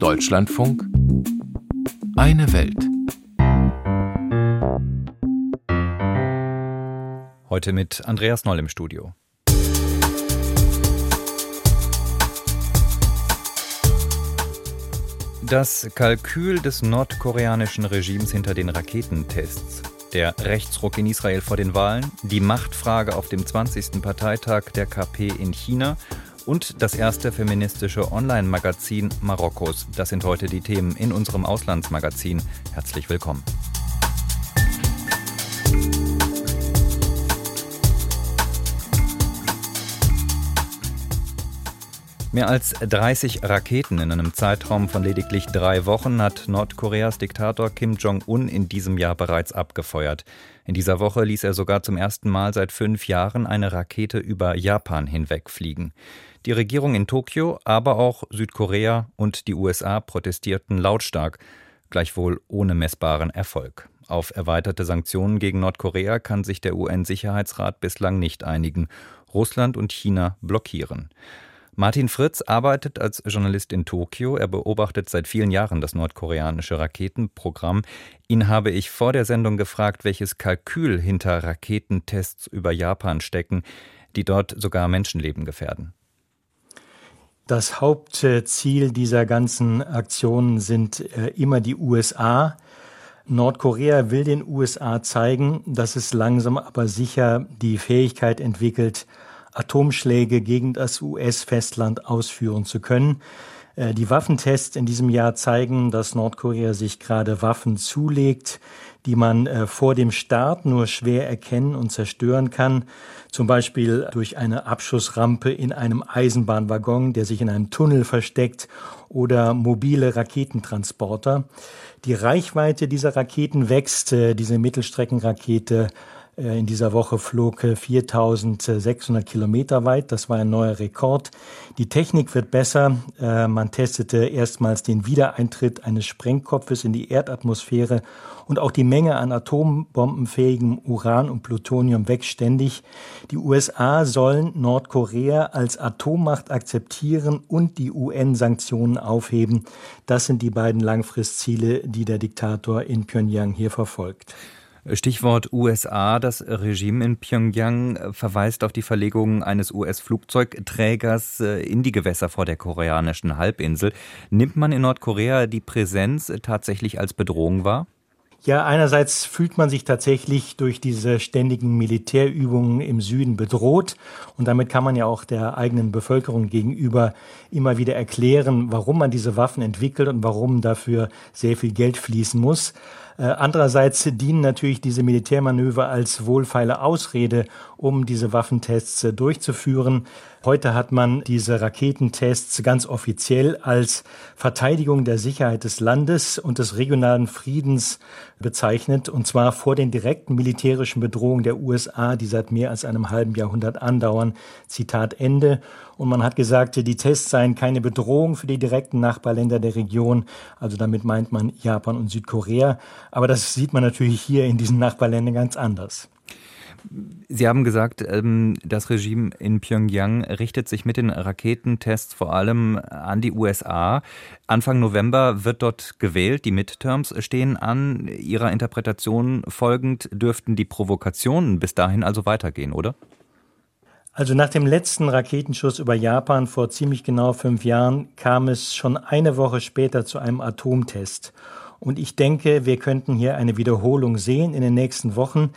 Deutschlandfunk Eine Welt. Heute mit Andreas Noll im Studio. Das Kalkül des nordkoreanischen Regimes hinter den Raketentests, der Rechtsruck in Israel vor den Wahlen, die Machtfrage auf dem 20. Parteitag der KP in China und das erste feministische Online-Magazin Marokkos. Das sind heute die Themen in unserem Auslandsmagazin. Herzlich willkommen. Mehr als 30 Raketen in einem Zeitraum von lediglich drei Wochen hat Nordkoreas Diktator Kim Jong-un in diesem Jahr bereits abgefeuert. In dieser Woche ließ er sogar zum ersten Mal seit fünf Jahren eine Rakete über Japan hinwegfliegen. Die Regierung in Tokio, aber auch Südkorea und die USA protestierten lautstark, gleichwohl ohne messbaren Erfolg. Auf erweiterte Sanktionen gegen Nordkorea kann sich der UN-Sicherheitsrat bislang nicht einigen. Russland und China blockieren. Martin Fritz arbeitet als Journalist in Tokio. Er beobachtet seit vielen Jahren das nordkoreanische Raketenprogramm. Ihn habe ich vor der Sendung gefragt, welches Kalkül hinter Raketentests über Japan stecken, die dort sogar Menschenleben gefährden. Das Hauptziel dieser ganzen Aktionen sind äh, immer die USA. Nordkorea will den USA zeigen, dass es langsam aber sicher die Fähigkeit entwickelt, Atomschläge gegen das US-Festland ausführen zu können. Äh, die Waffentests in diesem Jahr zeigen, dass Nordkorea sich gerade Waffen zulegt, die man äh, vor dem Start nur schwer erkennen und zerstören kann. Zum Beispiel durch eine Abschussrampe in einem Eisenbahnwaggon, der sich in einem Tunnel versteckt oder mobile Raketentransporter. Die Reichweite dieser Raketen wächst. Äh, diese Mittelstreckenrakete in dieser Woche flog 4600 Kilometer weit. Das war ein neuer Rekord. Die Technik wird besser. Äh, man testete erstmals den Wiedereintritt eines Sprengkopfes in die Erdatmosphäre und auch die Menge an atombombenfähigem Uran und Plutonium wächst ständig. Die USA sollen Nordkorea als Atommacht akzeptieren und die UN-Sanktionen aufheben. Das sind die beiden Langfristziele, die der Diktator in Pyongyang hier verfolgt. Stichwort USA. Das Regime in Pyongyang verweist auf die Verlegung eines US-Flugzeugträgers äh, in die Gewässer vor der koreanischen Halbinsel. Nimmt man in Nordkorea die Präsenz tatsächlich als Bedrohung wahr? Ja, einerseits fühlt man sich tatsächlich durch diese ständigen Militärübungen im Süden bedroht und damit kann man ja auch der eigenen Bevölkerung gegenüber immer wieder erklären, warum man diese Waffen entwickelt und warum dafür sehr viel Geld fließen muss. Äh, andererseits dienen natürlich diese Militärmanöver als wohlfeile Ausrede, um diese Waffentests äh, durchzuführen. Heute hat man diese Raketentests ganz offiziell als Verteidigung der Sicherheit des Landes und des regionalen Friedens bezeichnet, und zwar vor den direkten militärischen Bedrohungen der USA, die seit mehr als einem halben Jahrhundert andauern. Zitat Ende. Und man hat gesagt, die Tests seien keine Bedrohung für die direkten Nachbarländer der Region. Also damit meint man Japan und Südkorea. Aber das sieht man natürlich hier in diesen Nachbarländern ganz anders. Sie haben gesagt, ähm, das Regime in Pyongyang richtet sich mit den Raketentests vor allem an die USA. Anfang November wird dort gewählt, die Midterms stehen an. Ihrer Interpretation folgend dürften die Provokationen bis dahin also weitergehen, oder? Also nach dem letzten Raketenschuss über Japan vor ziemlich genau fünf Jahren kam es schon eine Woche später zu einem Atomtest. Und ich denke, wir könnten hier eine Wiederholung sehen in den nächsten Wochen.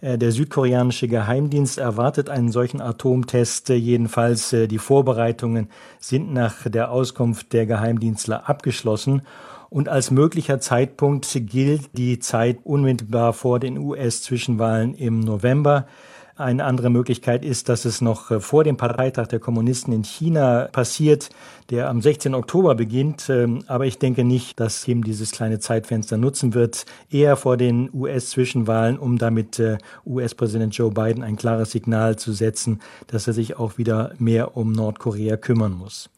Äh, der südkoreanische Geheimdienst erwartet einen solchen Atomtest. Jedenfalls äh, die Vorbereitungen sind nach der Auskunft der Geheimdienstler abgeschlossen. Und als möglicher Zeitpunkt gilt die Zeit unmittelbar vor den US-Zwischenwahlen im November. Eine andere Möglichkeit ist, dass es noch äh, vor dem Parteitag der Kommunisten in China passiert, der am 16. Oktober beginnt. Ähm, aber ich denke nicht, dass ihm dieses kleine Zeitfenster nutzen wird. Eher vor den US-Zwischenwahlen, um damit äh, US-Präsident Joe Biden ein klares Signal zu setzen, dass er sich auch wieder mehr um Nordkorea kümmern muss.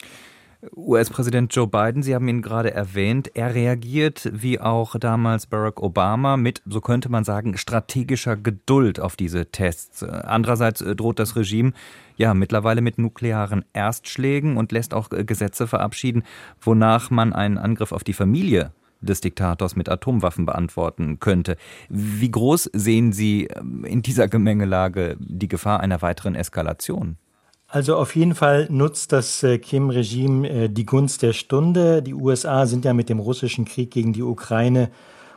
US-Präsident Joe Biden, Sie haben ihn gerade erwähnt, er reagiert wie auch damals Barack Obama mit, so könnte man sagen, strategischer Geduld auf diese Tests. Andererseits äh, droht das Regime ja mittlerweile mit nuklearen Erstschlägen und lässt auch äh, Gesetze verabschieden, wonach man einen Angriff auf die Familie des Diktators mit Atomwaffen beantworten könnte. Wie groß sehen Sie ähm, in dieser Gemengelage die Gefahr einer weiteren Eskalation? Also auf jeden Fall nutzt das äh, Kim-Regime äh, die Gunst der Stunde. Die USA sind ja mit dem russischen Krieg gegen die Ukraine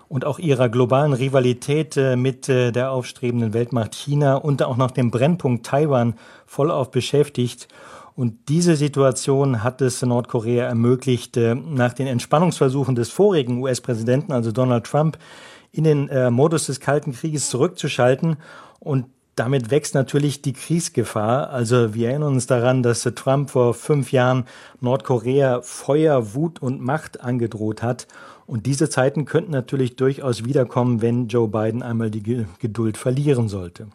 und auch ihrer globalen Rivalität äh, mit der aufstrebenden Weltmacht China und auch noch dem Brennpunkt Taiwan vollauf beschäftigt. Und diese Situation hat es Nordkorea ermöglicht, nach den Entspannungsversuchen des vorigen US-Präsidenten, also Donald Trump, in den Modus des Kalten Krieges zurückzuschalten und damit wächst natürlich die Kriegsgefahr. Also wir erinnern uns daran, dass Trump vor fünf Jahren Nordkorea Feuer, Wut und Macht angedroht hat. Und diese Zeiten könnten natürlich durchaus wiederkommen, wenn Joe Biden einmal die Geduld verlieren sollte.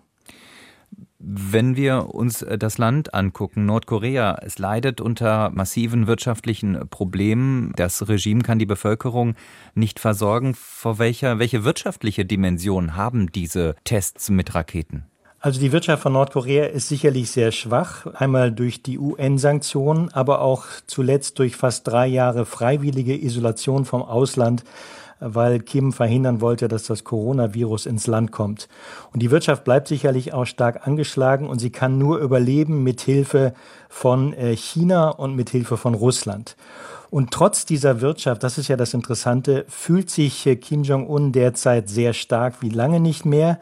Wenn wir uns äh, das Land angucken, Nordkorea, es leidet unter massiven wirtschaftlichen Problemen. Das Regime kann die Bevölkerung nicht versorgen. Vor welcher, welche wirtschaftliche Dimension haben diese Tests mit Raketen? Also die Wirtschaft von Nordkorea ist sicherlich sehr schwach, einmal durch die UN-Sanktionen, aber auch zuletzt durch fast drei Jahre freiwillige Isolation vom Ausland, weil Kim verhindern wollte, dass das Coronavirus ins Land kommt. Und die Wirtschaft bleibt sicherlich auch stark angeschlagen und sie kann nur überleben mit Hilfe von äh, China und mit Hilfe von Russland. Und trotz dieser Wirtschaft, das ist ja das Interessante, fühlt sich äh, Kim Jong-un derzeit sehr stark wie lange nicht mehr.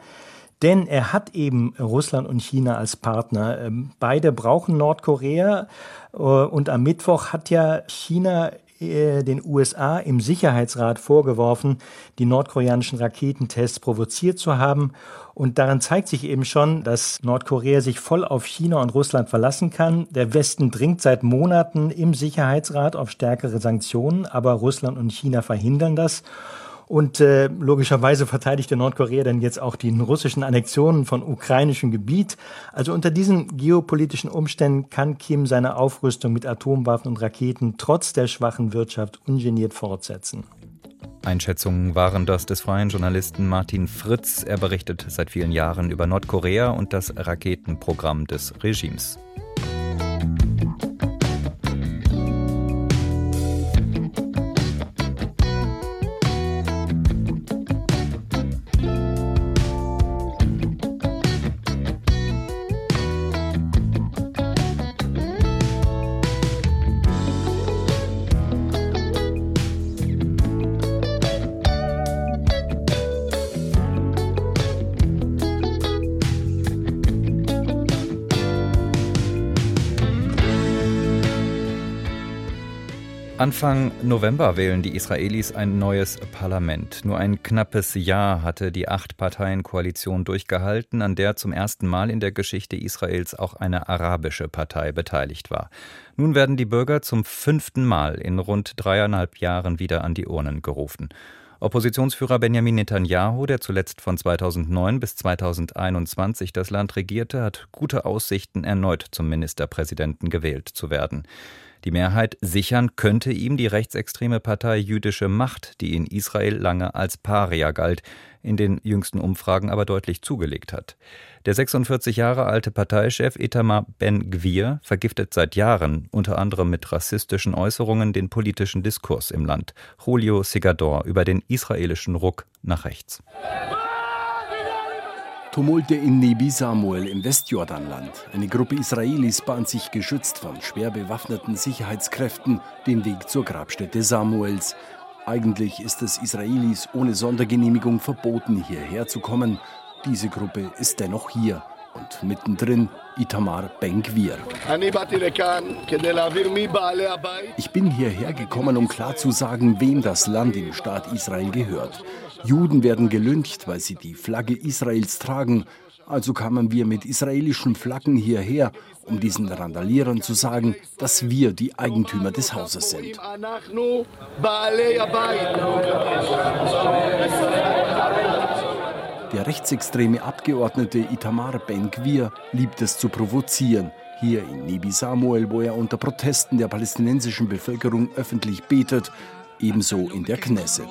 Denn er hat eben Russland und China als Partner. Ähm, beide brauchen Nordkorea. Äh, und am Mittwoch hat ja China äh, den USA im Sicherheitsrat vorgeworfen, die nordkoreanischen Raketentests provoziert zu haben. Und daran zeigt sich eben schon, dass Nordkorea sich voll auf China und Russland verlassen kann. Der Westen dringt seit Monaten im Sicherheitsrat auf stärkere Sanktionen, aber Russland und China verhindern das. Und äh, logischerweise verteidigte Nordkorea dann jetzt auch die russischen Annexionen von ukrainischem Gebiet. Also unter diesen geopolitischen Umständen kann Kim seine Aufrüstung mit Atomwaffen und Raketen trotz der schwachen Wirtschaft ungeniert fortsetzen. Einschätzungen waren das des freien Journalisten Martin Fritz. Er berichtet seit vielen Jahren über Nordkorea und das Raketenprogramm des Regimes. Anfang November wählen die Israelis ein neues Parlament. Nur ein knappes Jahr hatte die Acht-Parteien-Koalition durchgehalten, an der zum ersten Mal in der Geschichte Israels auch eine arabische Partei beteiligt war. Nun werden die Bürger zum fünften Mal in rund dreieinhalb Jahren wieder an die Urnen gerufen. Oppositionsführer Benjamin Netanyahu, der zuletzt von 2009 bis 2021 das Land regierte, hat gute Aussichten, erneut zum Ministerpräsidenten gewählt zu werden. Die Mehrheit sichern könnte ihm die rechtsextreme Partei Jüdische Macht, die in Israel lange als Paria galt, in den jüngsten Umfragen aber deutlich zugelegt hat. Der 46 Jahre alte Parteichef Itamar Ben-Gvir vergiftet seit Jahren, unter anderem mit rassistischen Äußerungen, den politischen Diskurs im Land. Julio Sigador über den israelischen Ruck nach rechts. Tumulte in Nebi Samuel im Westjordanland. Eine Gruppe Israelis bahnt sich geschützt von schwer bewaffneten Sicherheitskräften den Weg zur Grabstätte Samuels. Eigentlich ist es Israelis ohne Sondergenehmigung verboten, hierher zu kommen. Diese Gruppe ist dennoch hier. Und mittendrin Itamar Ben-Gvir. Ich bin hierher gekommen, um klar zu sagen, wem das Land im Staat Israel gehört. Juden werden gelyncht, weil sie die Flagge Israels tragen. Also kamen wir mit israelischen Flaggen hierher, um diesen Randalierern zu sagen, dass wir die Eigentümer des Hauses sind. Der rechtsextreme Abgeordnete Itamar Ben-Gvir liebt es zu provozieren. Hier in Nebi Samuel, wo er unter Protesten der palästinensischen Bevölkerung öffentlich betet, ebenso in der Knesset.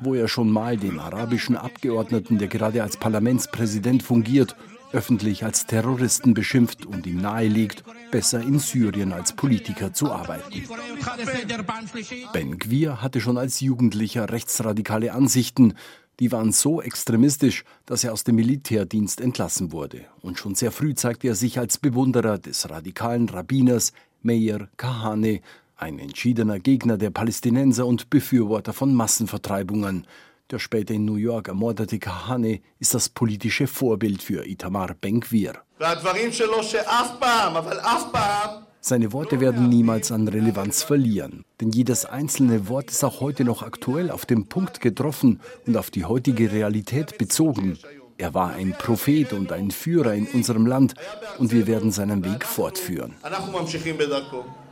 Wo er schon mal den arabischen Abgeordneten, der gerade als Parlamentspräsident fungiert, öffentlich als Terroristen beschimpft und ihm nahelegt, besser in Syrien als Politiker zu arbeiten. Ben Gwir hatte schon als Jugendlicher rechtsradikale Ansichten, die waren so extremistisch, dass er aus dem Militärdienst entlassen wurde. Und schon sehr früh zeigte er sich als Bewunderer des radikalen Rabbiners Meir Kahane, ein entschiedener Gegner der Palästinenser und Befürworter von Massenvertreibungen. Der später in New York ermordete Kahane ist das politische Vorbild für Itamar Ben-Gvir. Seine Worte werden niemals an Relevanz verlieren, denn jedes einzelne Wort ist auch heute noch aktuell auf den Punkt getroffen und auf die heutige Realität bezogen. Er war ein Prophet und ein Führer in unserem Land und wir werden seinen Weg fortführen.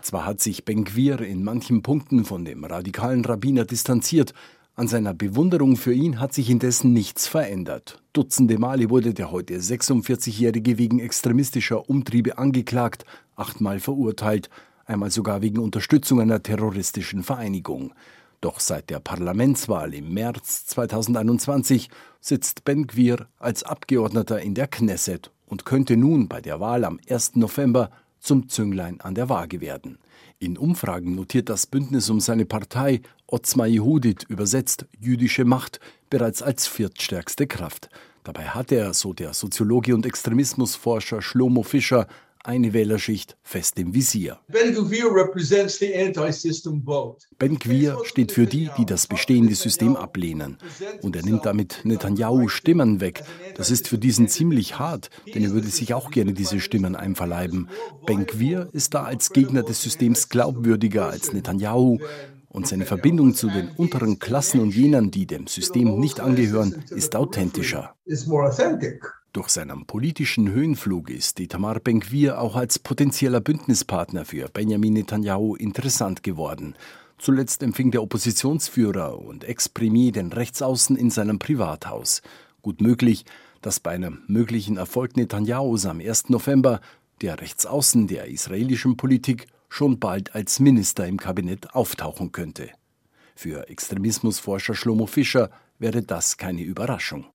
Zwar hat sich Ben-Gvir in manchen Punkten von dem radikalen Rabbiner distanziert, an seiner Bewunderung für ihn hat sich indessen nichts verändert. Dutzende Male wurde der heute 46-Jährige wegen extremistischer Umtriebe angeklagt, achtmal verurteilt, einmal sogar wegen Unterstützung einer terroristischen Vereinigung. Doch seit der Parlamentswahl im März 2021 sitzt Ben Gwir als Abgeordneter in der Knesset und könnte nun bei der Wahl am 1. November zum Zünglein an der Waage werden. In Umfragen notiert das Bündnis um seine Partei Otzma Yehudit übersetzt jüdische Macht bereits als viertstärkste Kraft. Dabei hat er, so der Soziologe und Extremismusforscher Shlomo Fischer, eine Wählerschicht fest im Visier. Ben Gwir steht für die, die das bestehende System ablehnen. Und er nimmt damit Netanyahu Stimmen weg. Das ist für diesen ziemlich hart, denn er würde sich auch gerne diese Stimmen einverleiben. Ben Gwir ist da als Gegner des Systems glaubwürdiger als Netanyahu. Und seine Verbindung zu den unteren Klassen und jenen, die dem System nicht angehören, ist authentischer. Durch seinen politischen Höhenflug ist Itamar Ben-Gvir auch als potenzieller Bündnispartner für Benjamin Netanyahu interessant geworden. Zuletzt empfing der Oppositionsführer und Ex-Premier den Rechtsaußen in seinem Privathaus. Gut möglich, dass bei einem möglichen Erfolg Netanyahus am 1. November der Rechtsaußen der israelischen Politik schon bald als Minister im Kabinett auftauchen könnte. Für Extremismusforscher Schlomo Fischer wäre das keine Überraschung.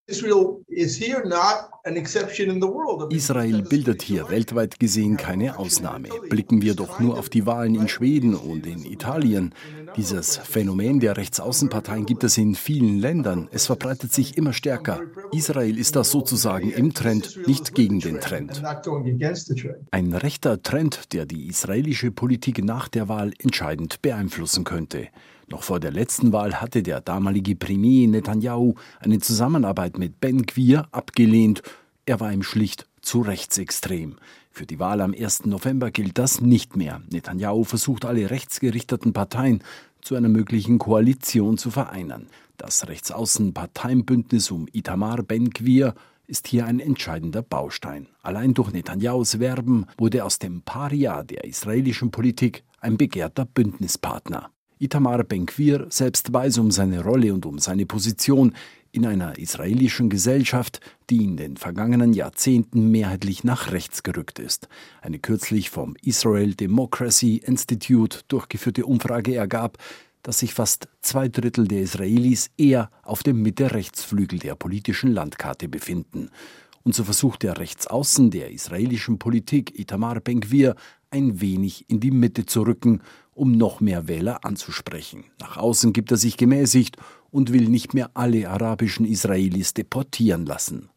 Israel bildet hier weltweit gesehen keine Ausnahme. Blicken wir doch nur auf die Wahlen in Schweden und in Italien. Dieses Phänomen der Rechtsaußenparteien gibt es in vielen Ländern. Es verbreitet sich immer stärker. Israel ist da sozusagen im Trend, nicht gegen den Trend. Ein rechter Trend, der die israelische Politik nach der Wahl entscheidend beeinflussen könnte. Noch vor der letzten Wahl hatte der damalige Premier Netanyahu eine Zusammenarbeit mit Ben Gwir abgelehnt. Er war ihm schlicht zu rechtsextrem. Für die Wahl am 1. November gilt das nicht mehr. Netanyahu versucht alle rechtsgerichteten Parteien zu einer möglichen Koalition zu vereinen. Das Rechtsaußen-Parteienbündnis um Itamar Ben Gwir ist hier ein entscheidender Baustein. Allein durch Netanyahus Werben wurde aus dem Paria der israelischen Politik ein begehrter Bündnispartner. Itamar Ben-Gvir selbst weiß um seine Rolle und um seine Position in einer israelischen Gesellschaft, die in den vergangenen Jahrzehnten mehrheitlich nach rechts gerückt ist. Eine kürzlich vom Israel Democracy Institute durchgeführte Umfrage ergab, dass sich fast zwei Drittel der Israelis eher auf dem Mitte-Rechtsflügel der politischen Landkarte befinden. Und so versucht der Rechtsaußen der israelischen Politik, Itamar Ben-Gvir, ein wenig in die Mitte zu rücken um noch mehr Wähler anzusprechen. Nach außen gibt er sich gemäßigt und will nicht mehr alle arabischen Israelis deportieren lassen.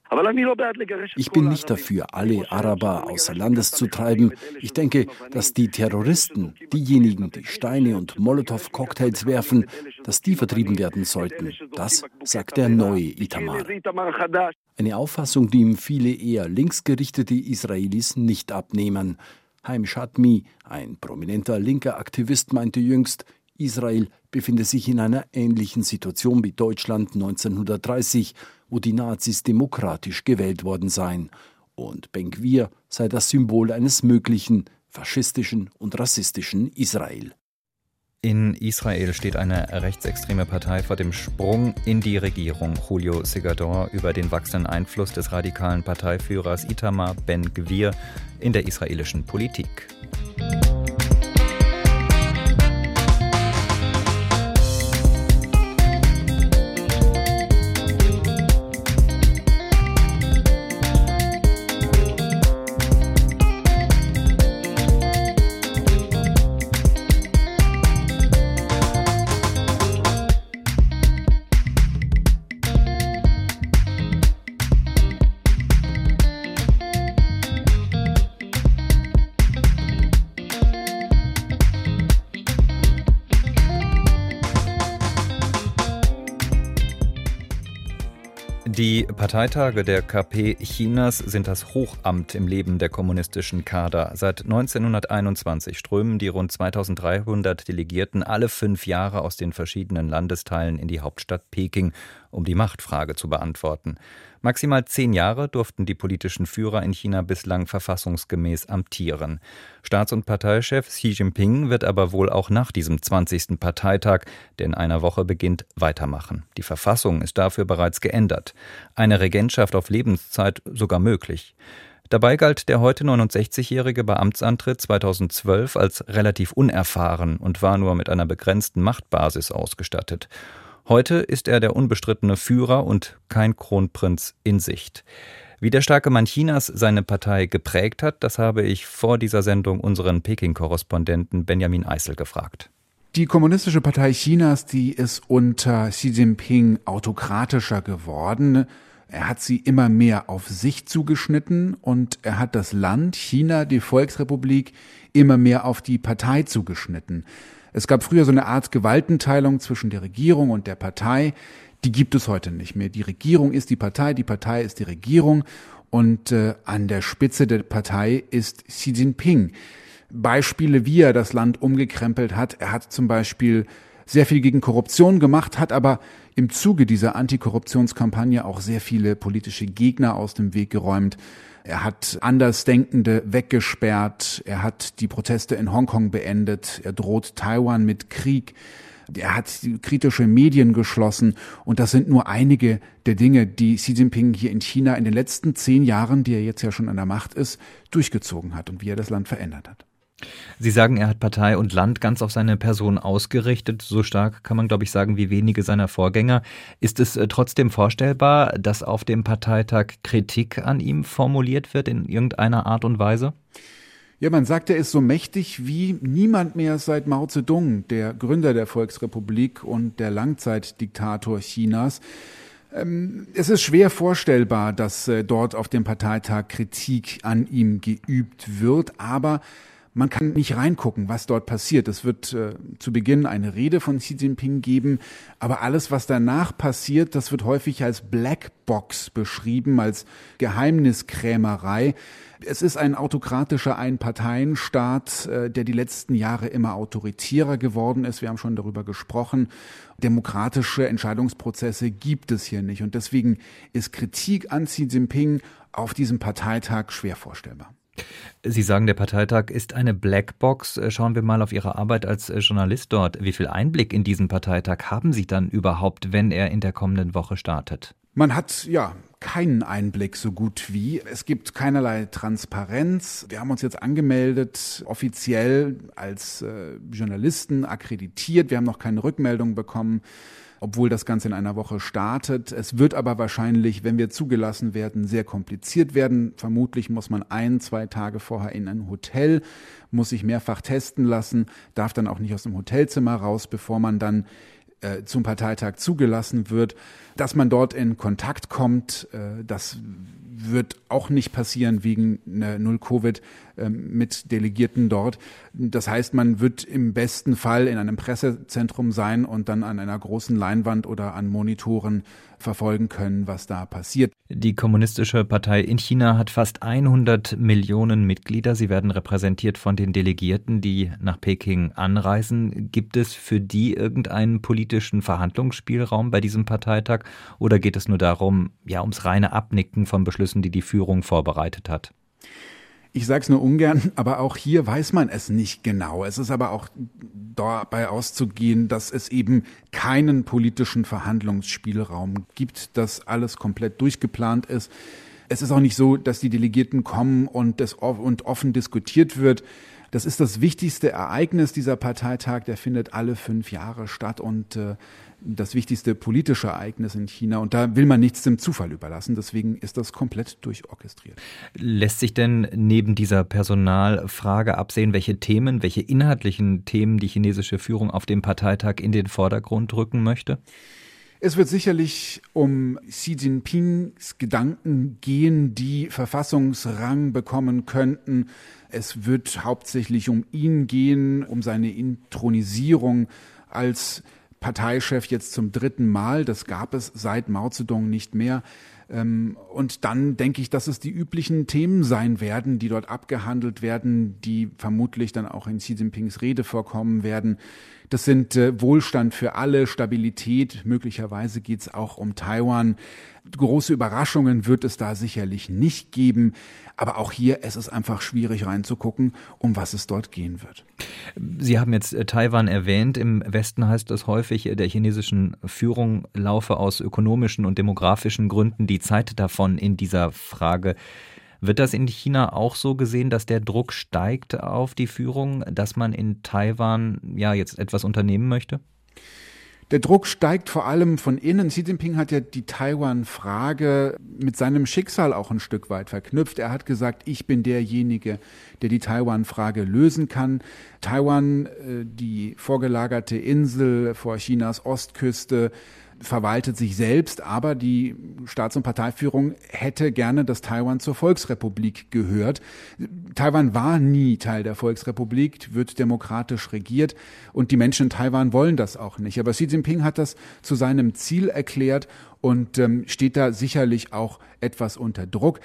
Ich bin nicht dafür, alle Araber außer Landes zu treiben. Ich denke, dass die Terroristen, diejenigen, die Steine und Molotow-Cocktails werfen, dass die vertrieben werden sollten. Das sagt der neue Itamar. Eine Auffassung, die ihm viele eher linksgerichtete Israelis nicht abnehmen. Haim Shatmi, ein prominenter linker Aktivist, meinte jüngst, Israel befinde sich in einer ähnlichen Situation wie Deutschland 1930, wo die Nazis demokratisch gewählt worden seien. Und Ben-Gvir sei das Symbol eines möglichen faschistischen und rassistischen Israel. In Israel steht eine rechtsextreme Partei vor dem Sprung in die Regierung. Julio Segador über den wachsenden Einfluss des radikalen Parteiführers Itamar Ben-Gvir in der israelischen Politik. Die Parteitage der KP Chinas sind das Hochamt im Leben der kommunistischen Kader. Seit 1921 strömen die rund 2300 Delegierten alle fünf Jahre aus den verschiedenen Landesteilen in die Hauptstadt Peking, um die Machtfrage zu beantworten. Maximal zehn Jahre durften die politischen Führer in China bislang verfassungsgemäß amtieren. Staats- und Parteichef Xi Jinping wird aber wohl auch nach diesem 20. Parteitag, der in einer Woche beginnt, weitermachen. Die Verfassung ist dafür bereits geändert. Eine Regentschaft auf Lebenszeit sogar möglich. Dabei galt der heute 69-Jährige bei Amtsantritt 2012 als relativ unerfahren und war nur mit einer begrenzten Machtbasis ausgestattet. Heute ist er der unbestrittene Führer und kein Kronprinz in Sicht. Wie der starke Mann Chinas seine Partei geprägt hat, das habe ich vor dieser Sendung unseren Peking-Korrespondenten Benjamin Eisel gefragt. Die Kommunistische Partei Chinas, die ist unter Xi Jinping autokratischer geworden. Er hat sie immer mehr auf sich zugeschnitten und er hat das Land, China, die Volksrepublik, immer mehr auf die Partei zugeschnitten. Es gab früher so eine Art Gewaltenteilung zwischen der Regierung und der Partei. Die gibt es heute nicht mehr. Die Regierung ist die Partei, die Partei ist die Regierung und äh, an der Spitze der Partei ist Xi Jinping. Beispiele, wie er das Land umgekrempelt hat. Er hat zum Beispiel sehr viel gegen Korruption gemacht, hat aber im Zuge dieser Antikorruptionskampagne auch sehr viele politische Gegner aus dem Weg geräumt. Er hat Andersdenkende weggesperrt. Er hat die Proteste in Hongkong beendet. Er droht Taiwan mit Krieg. Er hat kritische Medien geschlossen. Und das sind nur einige der Dinge, die Xi Jinping hier in China in den letzten zehn Jahren, die er jetzt ja schon an der Macht ist, durchgezogen hat und wie er das Land verändert hat. Sie sagen, er hat Partei und Land ganz auf seine Person ausgerichtet. So stark kann man, glaube ich, sagen, wie wenige seiner Vorgänger. Ist es äh, trotzdem vorstellbar, dass auf dem Parteitag Kritik an ihm formuliert wird in irgendeiner Art und Weise? Ja, man sagt, er ist so mächtig wie niemand mehr seit Mao Zedong, der Gründer der Volksrepublik und der Langzeitdiktator Chinas. Ähm, es ist schwer vorstellbar, dass äh, dort auf dem Parteitag Kritik an ihm geübt wird, aber man kann nicht reingucken, was dort passiert. Es wird äh, zu Beginn eine Rede von Xi Jinping geben, aber alles, was danach passiert, das wird häufig als Blackbox beschrieben, als Geheimniskrämerei. Es ist ein autokratischer Einparteienstaat, äh, der die letzten Jahre immer autoritärer geworden ist. Wir haben schon darüber gesprochen. Demokratische Entscheidungsprozesse gibt es hier nicht. Und deswegen ist Kritik an Xi Jinping auf diesem Parteitag schwer vorstellbar. Sie sagen, der Parteitag ist eine Blackbox. Schauen wir mal auf Ihre Arbeit als Journalist dort. Wie viel Einblick in diesen Parteitag haben Sie dann überhaupt, wenn er in der kommenden Woche startet? Man hat ja keinen Einblick so gut wie. Es gibt keinerlei Transparenz. Wir haben uns jetzt angemeldet, offiziell als äh, Journalisten akkreditiert. Wir haben noch keine Rückmeldung bekommen obwohl das Ganze in einer Woche startet. Es wird aber wahrscheinlich, wenn wir zugelassen werden, sehr kompliziert werden. Vermutlich muss man ein, zwei Tage vorher in ein Hotel, muss sich mehrfach testen lassen, darf dann auch nicht aus dem Hotelzimmer raus, bevor man dann äh, zum Parteitag zugelassen wird. Dass man dort in Kontakt kommt, äh, das wird auch nicht passieren wegen Null Covid ähm, mit Delegierten dort. Das heißt, man wird im besten Fall in einem Pressezentrum sein und dann an einer großen Leinwand oder an Monitoren verfolgen können, was da passiert. Die Kommunistische Partei in China hat fast 100 Millionen Mitglieder. Sie werden repräsentiert von den Delegierten, die nach Peking anreisen. Gibt es für die irgendeinen politischen Verhandlungsspielraum bei diesem Parteitag oder geht es nur darum, ja, ums reine Abnicken von Beschlüssen, die die Führung vorbereitet hat? Ich sage es nur ungern, aber auch hier weiß man es nicht genau. Es ist aber auch dabei auszugehen, dass es eben keinen politischen Verhandlungsspielraum gibt, dass alles komplett durchgeplant ist. Es ist auch nicht so, dass die Delegierten kommen und das und offen diskutiert wird. Das ist das wichtigste Ereignis dieser Parteitag. Der findet alle fünf Jahre statt und äh, das wichtigste politische Ereignis in China. Und da will man nichts dem Zufall überlassen. Deswegen ist das komplett durchorchestriert. Lässt sich denn neben dieser Personalfrage absehen, welche Themen, welche inhaltlichen Themen die chinesische Führung auf dem Parteitag in den Vordergrund rücken möchte? Es wird sicherlich um Xi Jinpings Gedanken gehen, die Verfassungsrang bekommen könnten. Es wird hauptsächlich um ihn gehen, um seine Intronisierung als Parteichef jetzt zum dritten Mal. Das gab es seit Mao Zedong nicht mehr. Ähm, und dann denke ich, dass es die üblichen Themen sein werden, die dort abgehandelt werden, die vermutlich dann auch in Xi Jinpings Rede vorkommen werden. Das sind äh, Wohlstand für alle, Stabilität, möglicherweise geht es auch um Taiwan. Große Überraschungen wird es da sicherlich nicht geben. Aber auch hier, es ist einfach schwierig reinzugucken, um was es dort gehen wird. Sie haben jetzt äh, Taiwan erwähnt. Im Westen heißt es häufig, äh, der chinesischen Führung laufe aus ökonomischen und demografischen Gründen die Zeit davon in dieser Frage. Wird das in China auch so gesehen, dass der Druck steigt auf die Führung, dass man in Taiwan ja jetzt etwas unternehmen möchte? Der Druck steigt vor allem von innen. Xi Jinping hat ja die Taiwan-Frage mit seinem Schicksal auch ein Stück weit verknüpft. Er hat gesagt, ich bin derjenige, der die Taiwan-Frage lösen kann. Taiwan, äh, die vorgelagerte Insel vor Chinas Ostküste, verwaltet sich selbst, aber die Staats- und Parteiführung hätte gerne, dass Taiwan zur Volksrepublik gehört. Taiwan war nie Teil der Volksrepublik, wird demokratisch regiert und die Menschen in Taiwan wollen das auch nicht. Aber Xi Jinping hat das zu seinem Ziel erklärt und ähm, steht da sicherlich auch etwas unter Druck.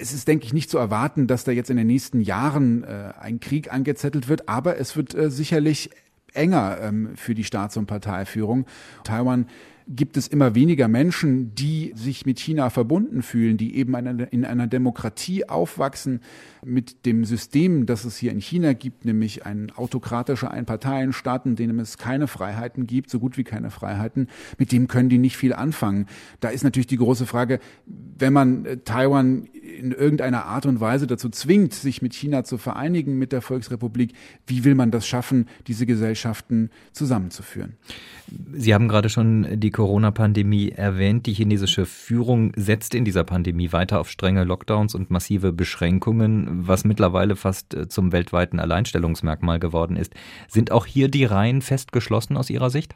Es ist, denke ich, nicht zu erwarten, dass da jetzt in den nächsten Jahren äh, ein Krieg angezettelt wird, aber es wird äh, sicherlich enger ähm, für die Staats- und Parteiführung. Taiwan gibt es immer weniger Menschen, die sich mit China verbunden fühlen, die eben in einer Demokratie aufwachsen mit dem System, das es hier in China gibt, nämlich ein autokratischer Einparteienstaat, in dem es keine Freiheiten gibt, so gut wie keine Freiheiten, mit dem können die nicht viel anfangen. Da ist natürlich die große Frage, wenn man äh, Taiwan in irgendeiner Art und Weise dazu zwingt, sich mit China zu vereinigen, mit der Volksrepublik, wie will man das schaffen, diese Gesellschaften zusammenzuführen? Sie haben gerade schon die Corona-Pandemie erwähnt. Die chinesische Führung setzt in dieser Pandemie weiter auf strenge Lockdowns und massive Beschränkungen, was mittlerweile fast äh, zum weltweiten Alleinstellungsmerkmal geworden ist. Sind auch hier die Reihen fest geschlossen aus Ihrer Sicht?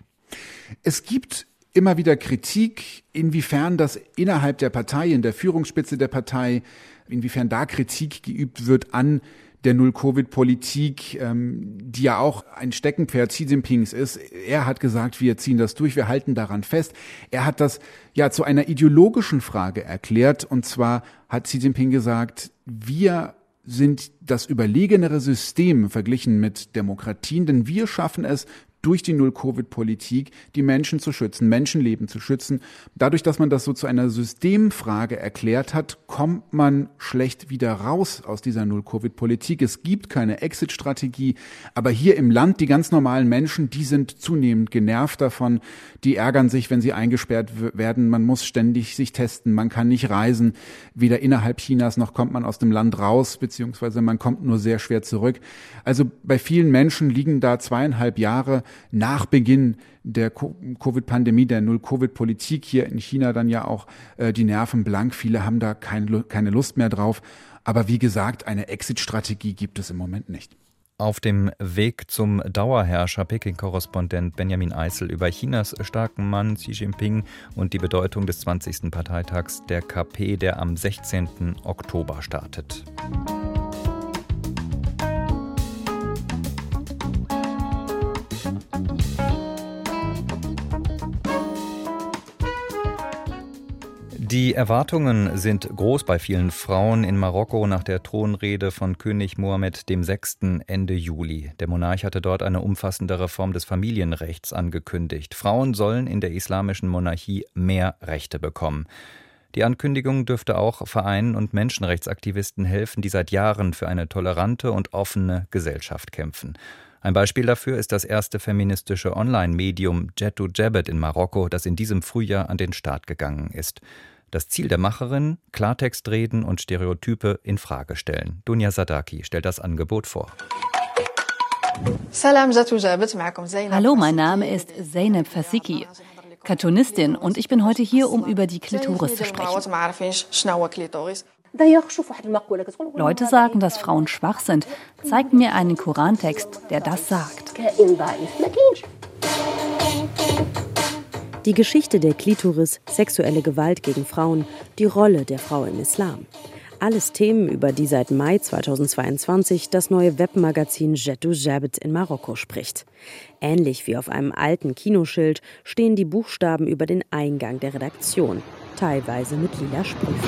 Es gibt immer wieder Kritik, inwiefern das innerhalb der Partei, in der Führungsspitze der Partei, inwiefern da Kritik geübt wird an der Null-Covid-Politik, ähm, die ja auch ein Steckenpferd Xi Jinpings ist. Er hat gesagt, wir ziehen das durch, wir halten daran fest. Er hat das ja zu einer ideologischen Frage erklärt. Und zwar hat Xi Jinping gesagt, wir sind das überlegenere System verglichen mit Demokratien, denn wir schaffen es, durch die Null-Covid-Politik die Menschen zu schützen, Menschenleben zu schützen. Dadurch, dass man das so zu einer Systemfrage erklärt hat, kommt man schlecht wieder raus aus dieser Null-Covid-Politik. Es gibt keine Exit-Strategie, aber hier im Land die ganz normalen Menschen, die sind zunehmend genervt davon. Die ärgern sich, wenn sie eingesperrt werden. Man muss ständig sich testen, man kann nicht reisen, weder innerhalb Chinas noch kommt man aus dem Land raus, beziehungsweise man kommt nur sehr schwer zurück. Also bei vielen Menschen liegen da zweieinhalb Jahre nach Beginn der Covid-Pandemie, der Null-Covid-Politik hier in China dann ja auch äh, die Nerven blank. Viele haben da keine, keine Lust mehr drauf. Aber wie gesagt, eine Exit-Strategie gibt es im Moment nicht. Auf dem Weg zum Dauerherrscher Peking-Korrespondent Benjamin Eisel über Chinas starken Mann Xi Jinping und die Bedeutung des 20. Parteitags der KP, der am 16. Oktober startet. Die Erwartungen sind groß bei vielen Frauen in Marokko nach der Thronrede von König Mohammed VI. Ende Juli. Der Monarch hatte dort eine umfassende Reform des Familienrechts angekündigt. Frauen sollen in der islamischen Monarchie mehr Rechte bekommen. Die Ankündigung dürfte auch Vereinen und Menschenrechtsaktivisten helfen, die seit Jahren für eine tolerante und offene Gesellschaft kämpfen. Ein Beispiel dafür ist das erste feministische Online-Medium Jetu Jebet in Marokko, das in diesem Frühjahr an den Start gegangen ist. Das Ziel der Macherin, Klartext reden und Stereotype in Frage stellen. Dunja Sadaki stellt das Angebot vor. Hallo, mein Name ist Zeynep Fasiki, Cartoonistin und ich bin heute hier, um über die Klitoris zu sprechen. Leute sagen, dass Frauen schwach sind. Zeigt mir einen Korantext, der das sagt. Die Geschichte der Klitoris, sexuelle Gewalt gegen Frauen, die Rolle der Frau im Islam. Alles Themen, über die seit Mai 2022 das neue Webmagazin Jetou Jabet in Marokko spricht. Ähnlich wie auf einem alten Kinoschild stehen die Buchstaben über den Eingang der Redaktion, teilweise mit lila Sprüchen.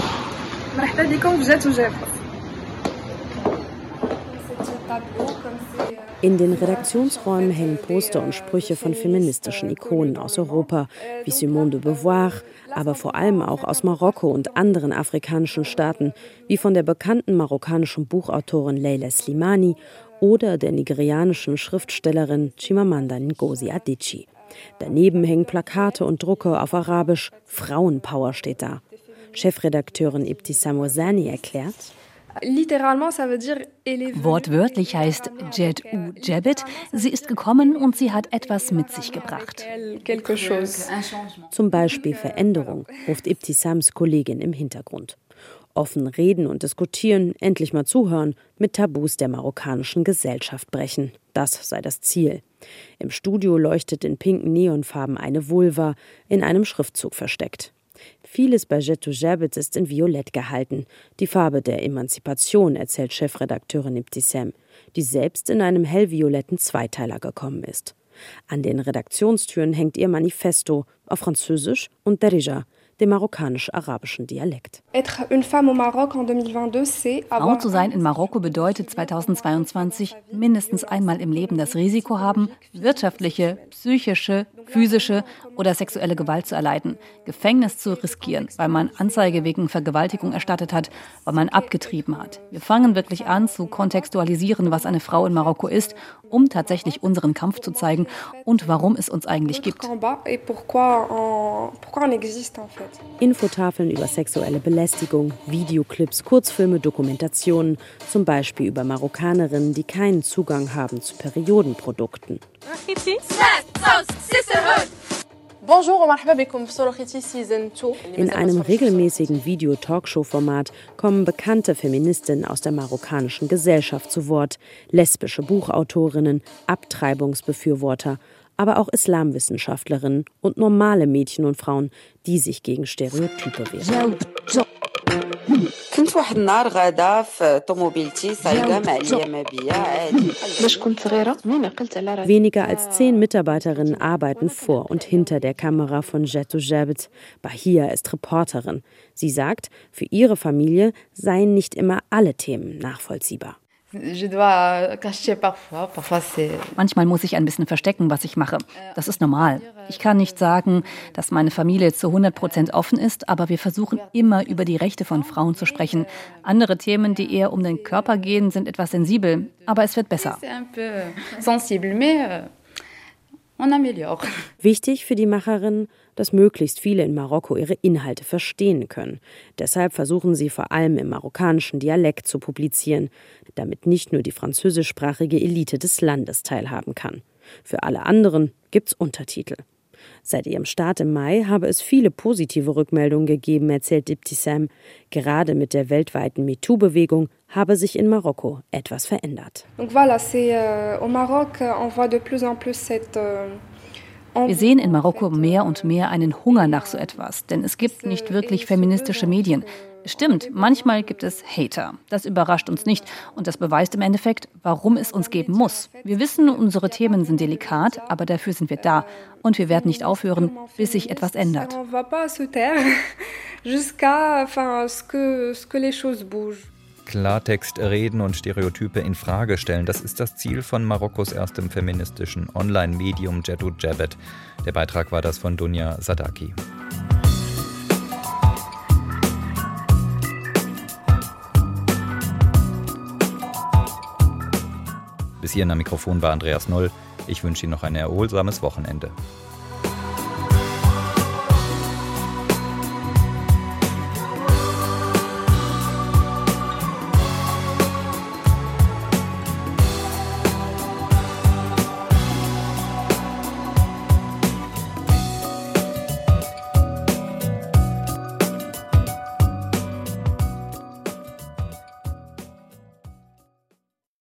In den Redaktionsräumen hängen Poster und Sprüche von feministischen Ikonen aus Europa, wie Simone de Beauvoir, aber vor allem auch aus Marokko und anderen afrikanischen Staaten, wie von der bekannten marokkanischen Buchautorin Leila Slimani oder der nigerianischen Schriftstellerin Chimamanda Ngozi Adichie. Daneben hängen Plakate und Drucke auf Arabisch. Frauenpower steht da. Chefredakteurin Ibtissam Wazani erklärt, Wortwörtlich heißt Jed U Jebet, sie ist gekommen und sie hat etwas mit sich gebracht. Zum Beispiel Veränderung, ruft Ibtissams Kollegin im Hintergrund. Offen reden und diskutieren, endlich mal zuhören, mit Tabus der marokkanischen Gesellschaft brechen. Das sei das Ziel. Im Studio leuchtet in pinken Neonfarben eine Vulva, in einem Schriftzug versteckt. Vieles bei Jetou Jabet ist in Violett gehalten, die Farbe der Emanzipation, erzählt Chefredakteurin Ibtissem, die selbst in einem hellvioletten Zweiteiler gekommen ist. An den Redaktionstüren hängt ihr Manifesto auf Französisch und Derija, dem marokkanisch-arabischen Dialekt. Frau zu sein in Marokko bedeutet 2022 mindestens einmal im Leben das Risiko haben, wirtschaftliche, psychische, physische oder sexuelle Gewalt zu erleiden, Gefängnis zu riskieren, weil man Anzeige wegen Vergewaltigung erstattet hat, weil man abgetrieben hat. Wir fangen wirklich an zu kontextualisieren, was eine Frau in Marokko ist, um tatsächlich unseren Kampf zu zeigen und warum es uns eigentlich gibt. Infotafeln über sexuelle Belästigung, Videoclips, Kurzfilme, Dokumentationen, zum Beispiel über Marokkanerinnen, die keinen Zugang haben zu Periodenprodukten. In einem regelmäßigen Video-Talkshow-Format kommen bekannte Feministinnen aus der marokkanischen Gesellschaft zu Wort, lesbische Buchautorinnen, Abtreibungsbefürworter aber auch Islamwissenschaftlerinnen und normale Mädchen und Frauen, die sich gegen Stereotype wehren. Weniger als zehn Mitarbeiterinnen arbeiten vor und hinter der Kamera von Jetou Jabet. Bahia ist Reporterin. Sie sagt, für ihre Familie seien nicht immer alle Themen nachvollziehbar. Manchmal muss ich ein bisschen verstecken, was ich mache. Das ist normal. Ich kann nicht sagen, dass meine Familie zu 100 Prozent offen ist, aber wir versuchen immer über die Rechte von Frauen zu sprechen. Andere Themen, die eher um den Körper gehen, sind etwas sensibel, aber es wird besser. Wichtig für die Macherin, dass möglichst viele in Marokko ihre Inhalte verstehen können. Deshalb versuchen sie vor allem im marokkanischen Dialekt zu publizieren, damit nicht nur die französischsprachige Elite des Landes teilhaben kann. Für alle anderen gibt's Untertitel. Seit ihrem Start im Mai habe es viele positive Rückmeldungen gegeben, erzählt Ibtissam. Gerade mit der weltweiten MeToo-Bewegung habe sich in Marokko etwas verändert. Donc voilà, euh, au Maroc, on voit de plus en plus cette euh, wir sehen in Marokko mehr und mehr einen Hunger nach so etwas, denn es gibt nicht wirklich feministische Medien. Stimmt, manchmal gibt es Hater. Das überrascht uns nicht und das beweist im Endeffekt, warum es uns geben muss. Wir wissen, unsere Themen sind delikat, aber dafür sind wir da und wir werden nicht aufhören, bis sich etwas ändert. Klartext reden und Stereotype in Frage stellen. Das ist das Ziel von Marokkos erstem feministischen Online-Medium Jeddu Jabet. Der Beitrag war das von Dunja Sadaki. Bis hierhin am Mikrofon war Andreas Null. Ich wünsche Ihnen noch ein erholsames Wochenende.